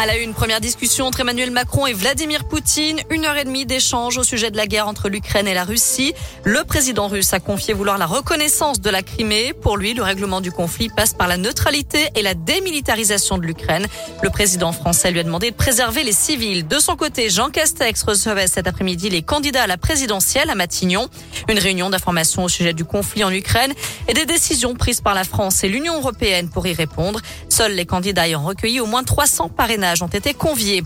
À la une, première discussion entre Emmanuel Macron et Vladimir Poutine. Une heure et demie d'échange au sujet de la guerre entre l'Ukraine et la Russie. Le président russe a confié vouloir la reconnaissance de la Crimée. Pour lui, le règlement du conflit passe par la neutralité et la démilitarisation de l'Ukraine. Le président français lui a demandé de préserver les civils. De son côté, Jean Castex recevait cet après-midi les candidats à la présidentielle à Matignon. Une réunion d'information au sujet du conflit en Ukraine et des décisions prises par la France et l'Union européenne pour y répondre. Seuls les candidats ayant recueilli au moins 300 parrainages ont été conviés.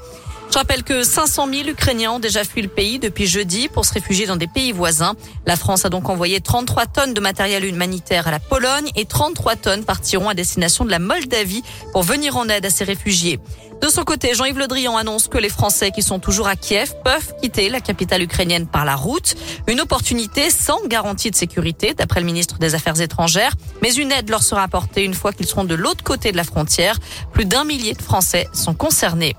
Je rappelle que 500 000 Ukrainiens ont déjà fui le pays depuis jeudi pour se réfugier dans des pays voisins. La France a donc envoyé 33 tonnes de matériel humanitaire à la Pologne et 33 tonnes partiront à destination de la Moldavie pour venir en aide à ces réfugiés. De son côté, Jean-Yves Le Drian annonce que les Français qui sont toujours à Kiev peuvent quitter la capitale ukrainienne par la route. Une opportunité sans garantie de sécurité, d'après le ministre des Affaires étrangères. Mais une aide leur sera apportée une fois qu'ils seront de l'autre côté de la frontière. Plus d'un millier de Français sont concernés.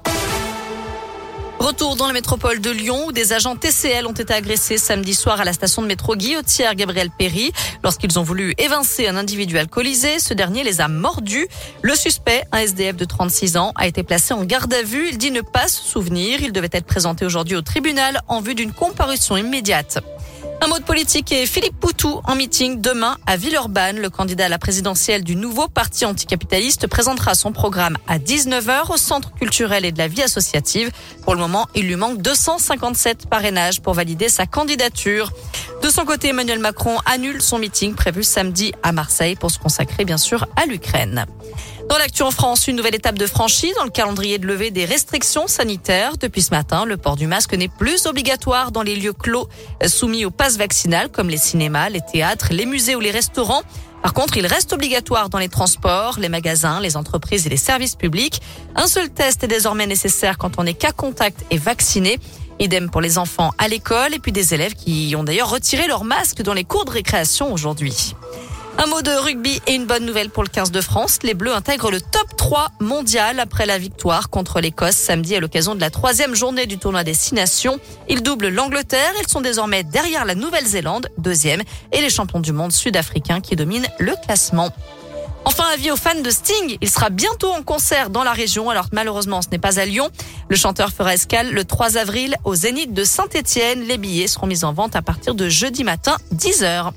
Retour dans la métropole de Lyon où des agents TCL ont été agressés samedi soir à la station de métro Guillotière Gabriel Péry. Lorsqu'ils ont voulu évincer un individu alcoolisé, ce dernier les a mordus. Le suspect, un SDF de 36 ans, a été placé en garde à vue. Il dit ne pas se souvenir. Il devait être présenté aujourd'hui au tribunal en vue d'une comparution immédiate. Un mot de politique et Philippe Poutou en meeting demain à Villeurbanne. Le candidat à la présidentielle du nouveau parti anticapitaliste présentera son programme à 19h au centre culturel et de la vie associative. Pour le moment, il lui manque 257 parrainages pour valider sa candidature. De son côté, Emmanuel Macron annule son meeting prévu samedi à Marseille pour se consacrer bien sûr à l'Ukraine. Dans l'actu en France, une nouvelle étape de franchie dans le calendrier de levée des restrictions sanitaires. Depuis ce matin, le port du masque n'est plus obligatoire dans les lieux clos soumis au pass vaccinal comme les cinémas, les théâtres, les musées ou les restaurants. Par contre, il reste obligatoire dans les transports, les magasins, les entreprises et les services publics. Un seul test est désormais nécessaire quand on est cas contact et vacciné. Idem pour les enfants à l'école et puis des élèves qui ont d'ailleurs retiré leur masque dans les cours de récréation aujourd'hui. Un mot de rugby et une bonne nouvelle pour le 15 de France. Les Bleus intègrent le top 3 mondial après la victoire contre l'Écosse samedi à l'occasion de la troisième journée du tournoi des Six Nations. Ils doublent l'Angleterre. Ils sont désormais derrière la Nouvelle-Zélande, deuxième, et les champions du monde sud-africains qui dominent le classement. Enfin, avis aux fans de Sting. Il sera bientôt en concert dans la région. Alors malheureusement, ce n'est pas à Lyon. Le chanteur fera escale le 3 avril au Zénith de Saint-Etienne. Les billets seront mis en vente à partir de jeudi matin, 10h.